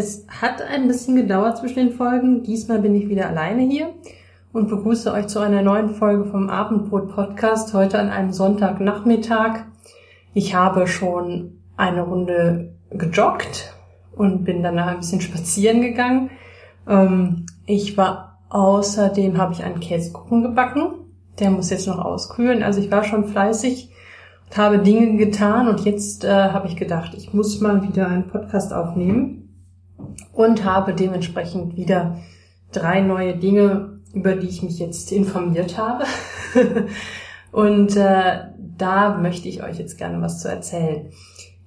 Es hat ein bisschen gedauert zwischen den Folgen. Diesmal bin ich wieder alleine hier und begrüße euch zu einer neuen Folge vom Abendbrot Podcast heute an einem Sonntagnachmittag. Ich habe schon eine Runde gejoggt und bin danach ein bisschen spazieren gegangen. Ähm, ich war außerdem habe ich einen Käsekuchen gebacken. Der muss jetzt noch auskühlen. Also ich war schon fleißig und habe Dinge getan und jetzt äh, habe ich gedacht, ich muss mal wieder einen Podcast aufnehmen und habe dementsprechend wieder drei neue Dinge, über die ich mich jetzt informiert habe. und äh, da möchte ich euch jetzt gerne was zu erzählen.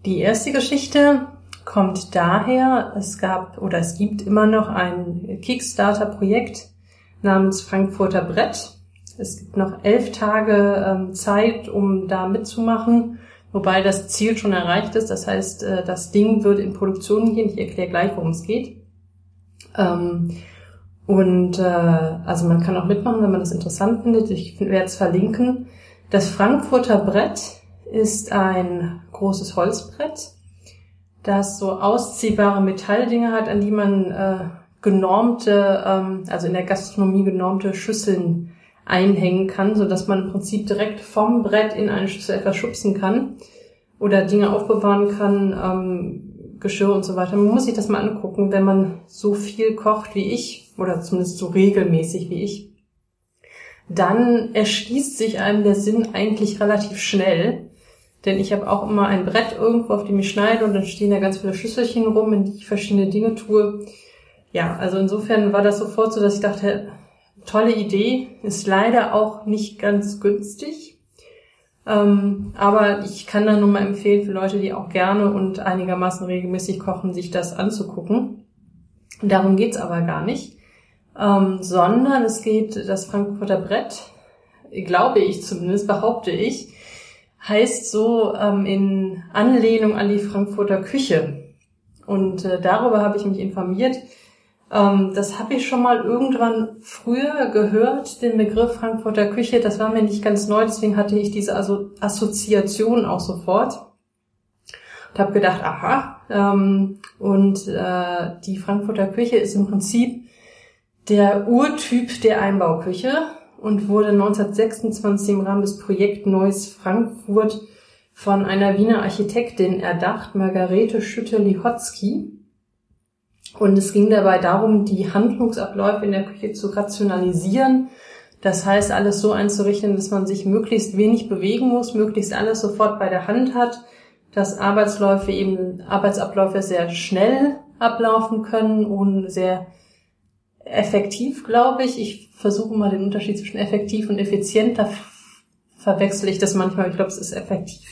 Die erste Geschichte kommt daher, es gab oder es gibt immer noch ein Kickstarter-Projekt namens Frankfurter Brett. Es gibt noch elf Tage ähm, Zeit, um da mitzumachen wobei das Ziel schon erreicht ist. Das heißt, äh, das Ding wird in Produktion gehen. Ich erkläre gleich, worum es geht. Ähm, und äh, also man kann auch mitmachen, wenn man das interessant findet. Ich werde es verlinken. Das Frankfurter Brett ist ein großes Holzbrett, das so ausziehbare Metalldinge hat, an die man äh, genormte, ähm, also in der Gastronomie genormte Schüsseln einhängen kann, so dass man im Prinzip direkt vom Brett in eine Schüssel etwas schubsen kann oder Dinge aufbewahren kann, ähm, Geschirr und so weiter. Man muss sich das mal angucken, wenn man so viel kocht wie ich oder zumindest so regelmäßig wie ich. Dann erschließt sich einem der Sinn eigentlich relativ schnell. Denn ich habe auch immer ein Brett irgendwo, auf dem ich schneide und dann stehen da ganz viele Schüsselchen rum, in die ich verschiedene Dinge tue. Ja, also insofern war das sofort so, dass ich dachte, tolle Idee, ist leider auch nicht ganz günstig. Ähm, aber ich kann da nur mal empfehlen für Leute, die auch gerne und einigermaßen regelmäßig kochen, sich das anzugucken. Darum geht's aber gar nicht. Ähm, sondern es geht das Frankfurter Brett, glaube ich zumindest, behaupte ich, heißt so ähm, in Anlehnung an die Frankfurter Küche. Und äh, darüber habe ich mich informiert. Ähm, das habe ich schon mal irgendwann früher gehört, den Begriff Frankfurter Küche. Das war mir nicht ganz neu, deswegen hatte ich diese Asso Assoziation auch sofort. Und habe gedacht, aha. Ähm, und äh, die Frankfurter Küche ist im Prinzip der Urtyp der Einbauküche und wurde 1926 im Rahmen des Projekt Neues Frankfurt von einer Wiener Architektin erdacht, Margarete Schütte-Lihotzky. Und es ging dabei darum, die Handlungsabläufe in der Küche zu rationalisieren. Das heißt, alles so einzurichten, dass man sich möglichst wenig bewegen muss, möglichst alles sofort bei der Hand hat, dass Arbeitsläufe eben, Arbeitsabläufe sehr schnell ablaufen können und sehr effektiv, glaube ich. Ich versuche mal den Unterschied zwischen effektiv und effizient. Da verwechsel ich das manchmal. Ich glaube, es ist effektiv.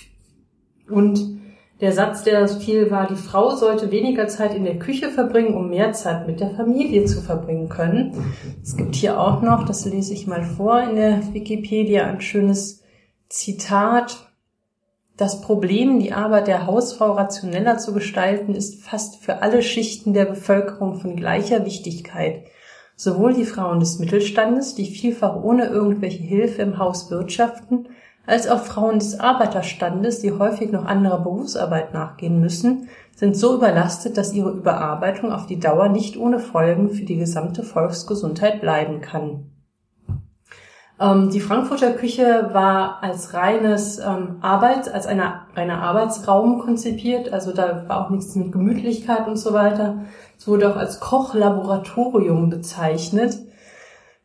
Und der Satz, der das fiel, war, die Frau sollte weniger Zeit in der Küche verbringen, um mehr Zeit mit der Familie zu verbringen können. Es gibt hier auch noch, das lese ich mal vor in der Wikipedia, ein schönes Zitat. Das Problem, die Arbeit der Hausfrau rationeller zu gestalten, ist fast für alle Schichten der Bevölkerung von gleicher Wichtigkeit. Sowohl die Frauen des Mittelstandes, die vielfach ohne irgendwelche Hilfe im Haus wirtschaften, als auch Frauen des Arbeiterstandes, die häufig noch anderer Berufsarbeit nachgehen müssen, sind so überlastet, dass ihre Überarbeitung auf die Dauer nicht ohne Folgen für die gesamte Volksgesundheit bleiben kann. Ähm, die Frankfurter Küche war als reines ähm, Arbeits, als eine, reiner Arbeitsraum konzipiert, also da war auch nichts mit Gemütlichkeit und so weiter. Es wurde auch als Kochlaboratorium bezeichnet.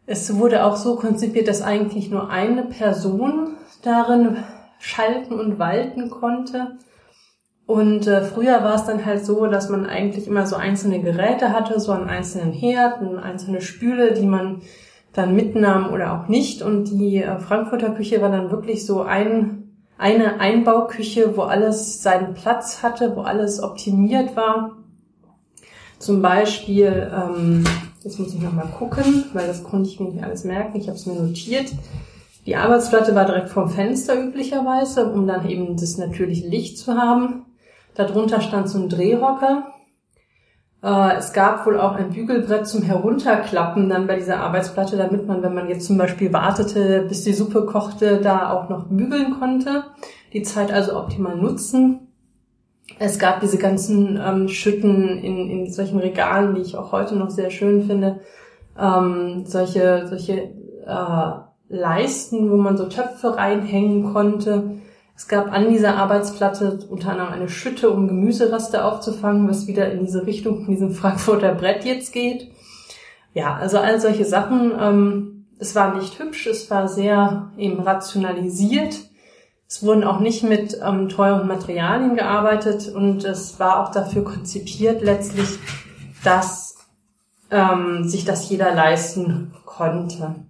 Es wurde auch so konzipiert, dass eigentlich nur eine Person darin schalten und walten konnte. Und äh, früher war es dann halt so, dass man eigentlich immer so einzelne Geräte hatte, so einen einzelnen Herd, eine einzelne Spüle, die man dann mitnahm oder auch nicht. Und die äh, Frankfurter Küche war dann wirklich so ein, eine Einbauküche, wo alles seinen Platz hatte, wo alles optimiert war. Zum Beispiel, ähm, jetzt muss ich nochmal gucken, weil das konnte ich mir nicht alles merken, ich habe es mir notiert. Die Arbeitsplatte war direkt vorm Fenster üblicherweise, um dann eben das natürliche Licht zu haben. Darunter stand so ein Drehhocker. Äh, es gab wohl auch ein Bügelbrett zum Herunterklappen dann bei dieser Arbeitsplatte, damit man, wenn man jetzt zum Beispiel wartete, bis die Suppe kochte, da auch noch bügeln konnte. Die Zeit also optimal nutzen. Es gab diese ganzen ähm, Schütten in, in solchen Regalen, die ich auch heute noch sehr schön finde. Ähm, solche solche äh, Leisten, wo man so Töpfe reinhängen konnte. Es gab an dieser Arbeitsplatte unter anderem eine Schütte, um Gemüsereste aufzufangen, was wieder in diese Richtung von diesem Frankfurter Brett jetzt geht. Ja, also all solche Sachen. Ähm, es war nicht hübsch, es war sehr eben rationalisiert. Es wurden auch nicht mit ähm, teuren Materialien gearbeitet und es war auch dafür konzipiert letztlich, dass ähm, sich das jeder leisten konnte.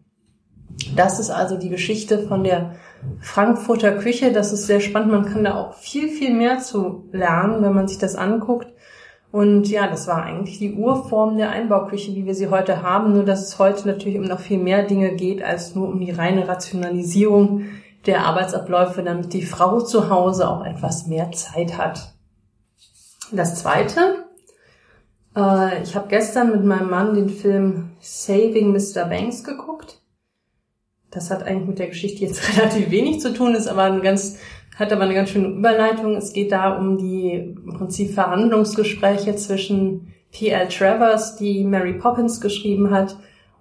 Das ist also die Geschichte von der Frankfurter Küche. Das ist sehr spannend. Man kann da auch viel, viel mehr zu lernen, wenn man sich das anguckt. Und ja, das war eigentlich die Urform der Einbauküche, wie wir sie heute haben. Nur dass es heute natürlich um noch viel mehr Dinge geht, als nur um die reine Rationalisierung der Arbeitsabläufe, damit die Frau zu Hause auch etwas mehr Zeit hat. Das Zweite, äh, ich habe gestern mit meinem Mann den Film Saving Mr. Banks geguckt. Das hat eigentlich mit der Geschichte jetzt relativ wenig zu tun, ist aber ein ganz, hat aber eine ganz schöne Überleitung. Es geht da um die im Prinzip Verhandlungsgespräche zwischen P.L. Travers, die Mary Poppins geschrieben hat,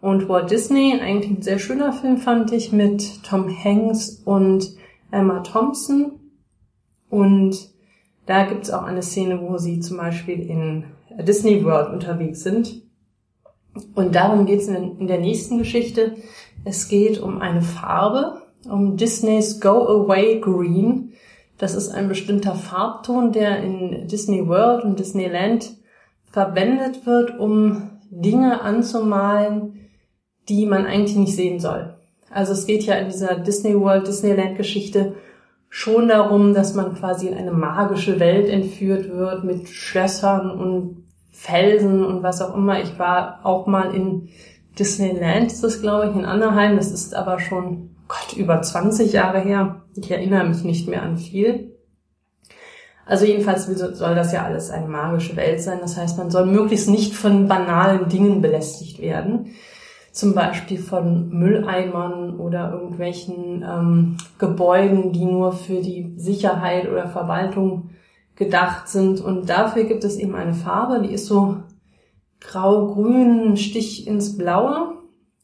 und Walt Disney. Eigentlich ein sehr schöner Film fand ich mit Tom Hanks und Emma Thompson. Und da gibt's auch eine Szene, wo sie zum Beispiel in Disney World unterwegs sind. Und darum geht's in, in der nächsten Geschichte. Es geht um eine Farbe, um Disneys Go Away Green. Das ist ein bestimmter Farbton, der in Disney World und Disneyland verwendet wird, um Dinge anzumalen, die man eigentlich nicht sehen soll. Also es geht ja in dieser Disney World, Disneyland Geschichte schon darum, dass man quasi in eine magische Welt entführt wird mit Schlössern und Felsen und was auch immer. Ich war auch mal in Disneyland ist das, glaube ich, in Anaheim. Das ist aber schon, Gott, über 20 Jahre her. Ich erinnere mich nicht mehr an viel. Also jedenfalls soll das ja alles eine magische Welt sein. Das heißt, man soll möglichst nicht von banalen Dingen belästigt werden. Zum Beispiel von Mülleimern oder irgendwelchen ähm, Gebäuden, die nur für die Sicherheit oder Verwaltung gedacht sind. Und dafür gibt es eben eine Farbe, die ist so grau-grün Stich ins Blaue,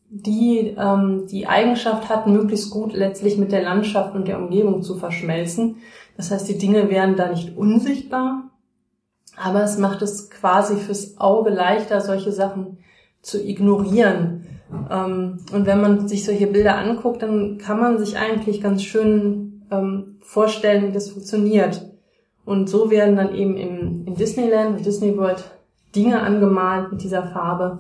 die ähm, die Eigenschaft hat, möglichst gut letztlich mit der Landschaft und der Umgebung zu verschmelzen. Das heißt, die Dinge werden da nicht unsichtbar, aber es macht es quasi fürs Auge leichter, solche Sachen zu ignorieren. Ähm, und wenn man sich solche Bilder anguckt, dann kann man sich eigentlich ganz schön ähm, vorstellen, wie das funktioniert. Und so werden dann eben im, in Disneyland, Disney World Dinge angemalt mit dieser Farbe,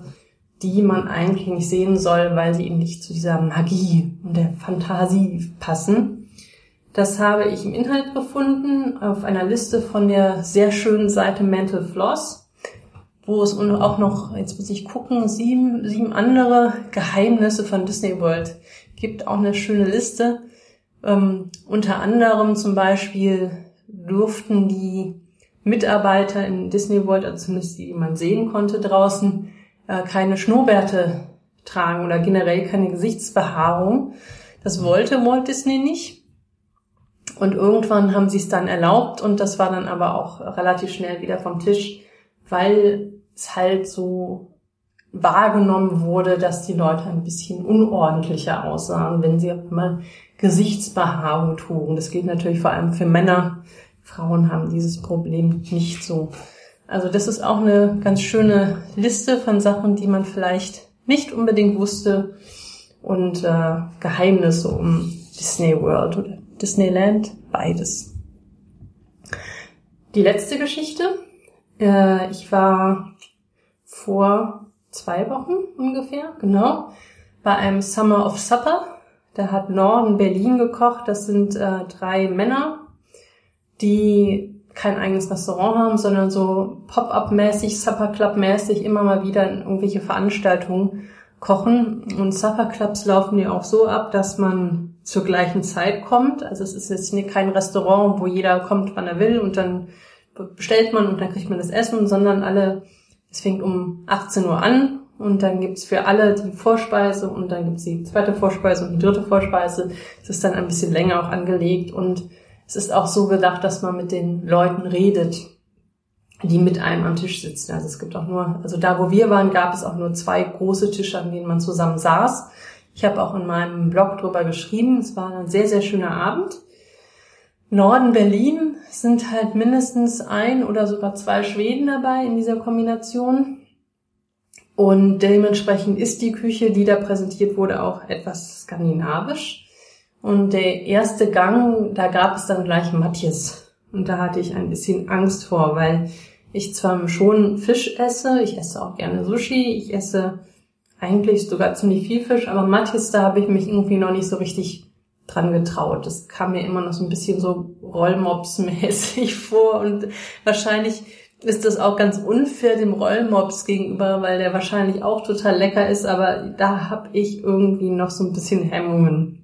die man eigentlich nicht sehen soll, weil sie eben nicht zu dieser Magie und der Fantasie passen. Das habe ich im Inhalt gefunden auf einer Liste von der sehr schönen Seite Mental Floss, wo es auch noch, jetzt muss ich gucken, sieben, sieben andere Geheimnisse von Disney World gibt. Auch eine schöne Liste. Ähm, unter anderem zum Beispiel durften die Mitarbeiter in Disney World, also zumindest die, die man sehen konnte draußen, äh, keine Schnurrbärte tragen oder generell keine Gesichtsbehaarung. Das wollte Walt Disney nicht. Und irgendwann haben sie es dann erlaubt und das war dann aber auch relativ schnell wieder vom Tisch, weil es halt so wahrgenommen wurde, dass die Leute ein bisschen unordentlicher aussahen, wenn sie auch mal Gesichtsbehaarung trugen. Das gilt natürlich vor allem für Männer, Frauen haben dieses Problem nicht so. Also das ist auch eine ganz schöne Liste von Sachen, die man vielleicht nicht unbedingt wusste und äh, Geheimnisse um Disney World oder Disneyland, beides. Die letzte Geschichte. Äh, ich war vor zwei Wochen ungefähr, genau, bei einem Summer of Supper. Da hat Norden Berlin gekocht. Das sind äh, drei Männer, die kein eigenes Restaurant haben, sondern so Pop-up-mäßig, Supper Club-mäßig immer mal wieder in irgendwelche Veranstaltungen kochen. Und Supper Clubs laufen ja auch so ab, dass man zur gleichen Zeit kommt. Also es ist jetzt kein Restaurant, wo jeder kommt, wann er will und dann bestellt man und dann kriegt man das Essen, sondern alle, es fängt um 18 Uhr an und dann gibt's für alle die Vorspeise und dann gibt's die zweite Vorspeise und die dritte Vorspeise. Es ist dann ein bisschen länger auch angelegt und es ist auch so gedacht, dass man mit den Leuten redet, die mit einem am Tisch sitzen. Also es gibt auch nur, also da wo wir waren, gab es auch nur zwei große Tische, an denen man zusammen saß. Ich habe auch in meinem Blog drüber geschrieben. Es war ein sehr, sehr schöner Abend. Norden Berlin sind halt mindestens ein oder sogar zwei Schweden dabei in dieser Kombination. Und dementsprechend ist die Küche, die da präsentiert wurde, auch etwas skandinavisch. Und der erste Gang, da gab es dann gleich Matjes. Und da hatte ich ein bisschen Angst vor, weil ich zwar schon Fisch esse, ich esse auch gerne Sushi, ich esse eigentlich sogar ziemlich viel Fisch, aber Matjes, da habe ich mich irgendwie noch nicht so richtig dran getraut. Das kam mir immer noch so ein bisschen so Rollmops-mäßig vor und wahrscheinlich ist das auch ganz unfair dem Rollmops gegenüber, weil der wahrscheinlich auch total lecker ist, aber da habe ich irgendwie noch so ein bisschen Hemmungen.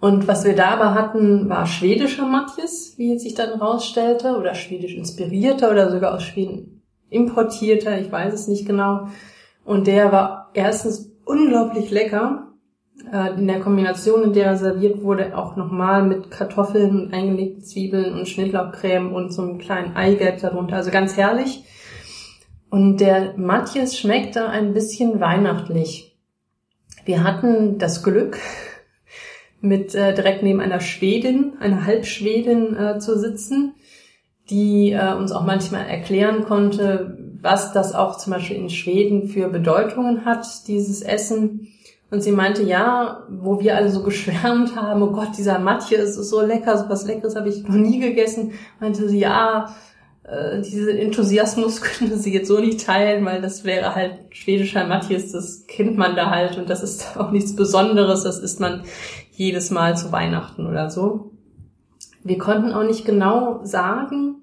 Und was wir da aber hatten, war schwedischer Matjes, wie es sich dann rausstellte, oder schwedisch inspirierter oder sogar aus Schweden importierter, ich weiß es nicht genau. Und der war erstens unglaublich lecker äh, in der Kombination, in der er serviert wurde, auch nochmal mit Kartoffeln und eingelegten Zwiebeln und Schnittlauchcreme und so einem kleinen Eigelb darunter. Also ganz herrlich. Und der Matjes schmeckte ein bisschen weihnachtlich. Wir hatten das Glück, mit äh, direkt neben einer Schwedin, einer Halbschwedin äh, zu sitzen, die äh, uns auch manchmal erklären konnte, was das auch zum Beispiel in Schweden für Bedeutungen hat, dieses Essen. Und sie meinte, ja, wo wir alle so geschwärmt haben, oh Gott, dieser Matje ist so lecker, so was Leckeres habe ich noch nie gegessen, meinte sie, ja, äh, diesen Enthusiasmus könnte sie jetzt so nicht teilen, weil das wäre halt schwedischer Matjes, das kennt man da halt und das ist auch nichts Besonderes, das isst man jedes Mal zu Weihnachten oder so. Wir konnten auch nicht genau sagen,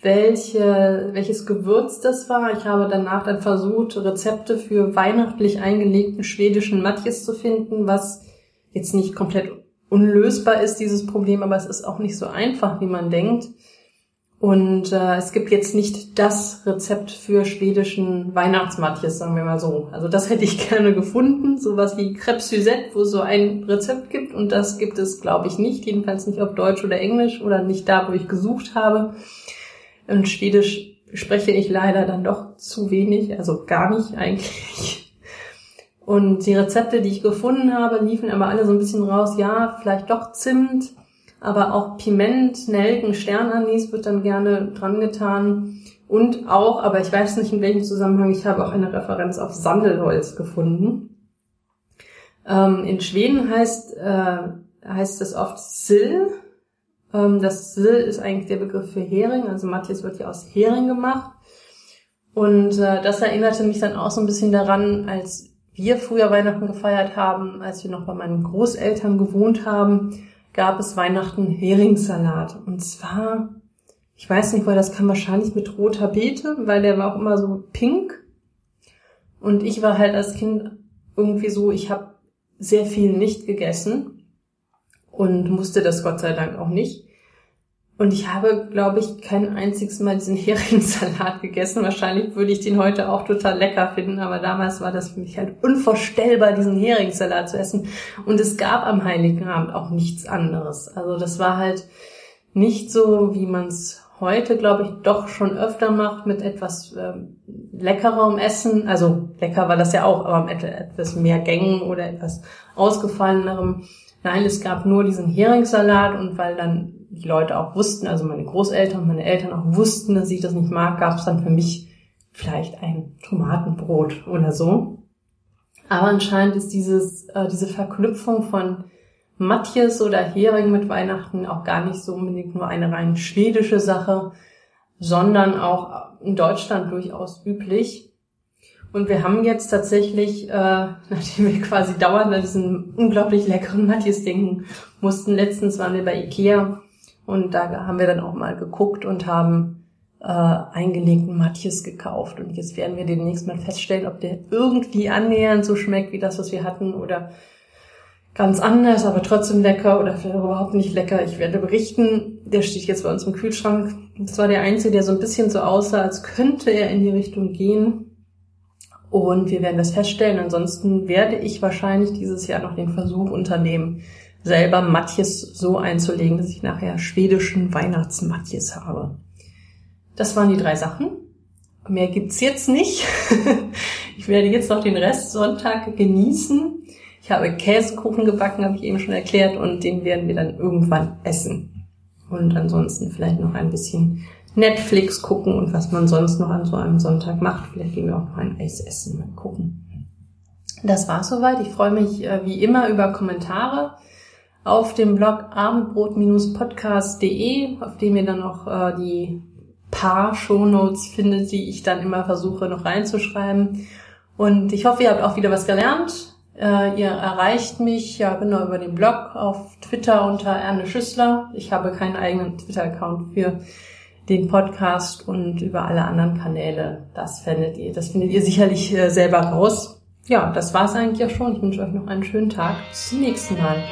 welche, welches Gewürz das war. Ich habe danach dann versucht, Rezepte für weihnachtlich eingelegten schwedischen Matjes zu finden, was jetzt nicht komplett unlösbar ist, dieses Problem, aber es ist auch nicht so einfach, wie man denkt. Und äh, es gibt jetzt nicht das Rezept für schwedischen Weihnachtsmatjes, sagen wir mal so. Also das hätte ich gerne gefunden, sowas wie Crepe Suzette, wo es so ein Rezept gibt. Und das gibt es, glaube ich, nicht, jedenfalls nicht auf Deutsch oder Englisch oder nicht da, wo ich gesucht habe. Und Schwedisch spreche ich leider dann doch zu wenig, also gar nicht eigentlich. Und die Rezepte, die ich gefunden habe, liefen aber alle so ein bisschen raus, ja, vielleicht doch Zimt, aber auch Piment, Nelken, Sternanis wird dann gerne dran getan. Und auch, aber ich weiß nicht in welchem Zusammenhang, ich habe auch eine Referenz auf Sandelholz gefunden. Ähm, in Schweden heißt, äh, heißt es oft Sill, ähm, das Sill ist eigentlich der Begriff für Hering, also Matthias wird ja aus Hering gemacht. Und äh, das erinnerte mich dann auch so ein bisschen daran, als wir früher Weihnachten gefeiert haben, als wir noch bei meinen Großeltern gewohnt haben, gab es Weihnachten Heringssalat. Und zwar, ich weiß nicht, weil das kam wahrscheinlich mit roter Beete, weil der war auch immer so pink. Und ich war halt als Kind irgendwie so, ich habe sehr viel nicht gegessen und musste das Gott sei Dank auch nicht. Und ich habe, glaube ich, kein einziges Mal diesen Heringssalat gegessen. Wahrscheinlich würde ich den heute auch total lecker finden, aber damals war das für mich halt unvorstellbar, diesen Heringssalat zu essen. Und es gab am Heiligen Abend auch nichts anderes. Also das war halt nicht so, wie man es heute, glaube ich, doch schon öfter macht mit etwas ähm, leckerem Essen. Also lecker war das ja auch, aber mit etwas mehr Gängen oder etwas ausgefallenerem. Nein, es gab nur diesen Heringssalat und weil dann die Leute auch wussten, also meine Großeltern und meine Eltern auch wussten, dass ich das nicht mag, gab es dann für mich vielleicht ein Tomatenbrot oder so. Aber anscheinend ist dieses, äh, diese Verknüpfung von Matjes oder Hering mit Weihnachten auch gar nicht so unbedingt nur eine rein schwedische Sache, sondern auch in Deutschland durchaus üblich. Und wir haben jetzt tatsächlich, äh, nachdem wir quasi dauernd an diesen unglaublich leckeren Matjes denken mussten, letztens waren wir bei Ikea und da haben wir dann auch mal geguckt und haben äh, eingelegten Matjes gekauft. Und jetzt werden wir demnächst mal feststellen, ob der irgendwie annähernd so schmeckt wie das, was wir hatten oder ganz anders, aber trotzdem lecker oder überhaupt nicht lecker. Ich werde berichten. Der steht jetzt bei uns im Kühlschrank. Das war der einzige, der so ein bisschen so aussah, als könnte er in die Richtung gehen. Und wir werden das feststellen. Ansonsten werde ich wahrscheinlich dieses Jahr noch den Versuch unternehmen, selber Matjes so einzulegen, dass ich nachher schwedischen Weihnachtsmatjes habe. Das waren die drei Sachen. Mehr gibt's jetzt nicht. ich werde jetzt noch den Rest Sonntag genießen. Ich habe Käsekuchen gebacken, habe ich eben schon erklärt, und den werden wir dann irgendwann essen. Und ansonsten vielleicht noch ein bisschen Netflix gucken und was man sonst noch an so einem Sonntag macht. Vielleicht gehen wir auch noch ein Eis essen, mal gucken. Das war's soweit. Ich freue mich äh, wie immer über Kommentare auf dem Blog abendbrot-podcast.de, auf dem ihr dann noch äh, die paar Shownotes findet, die ich dann immer versuche noch reinzuschreiben. Und ich hoffe, ihr habt auch wieder was gelernt. Äh, ihr erreicht mich ja genau über den Blog auf Twitter unter Erne Schüssler. Ich habe keinen eigenen Twitter-Account für den Podcast und über alle anderen Kanäle. Das findet ihr, das findet ihr sicherlich äh, selber raus. Ja, das war's eigentlich auch schon. Ich wünsche euch noch einen schönen Tag. Bis zum nächsten Mal.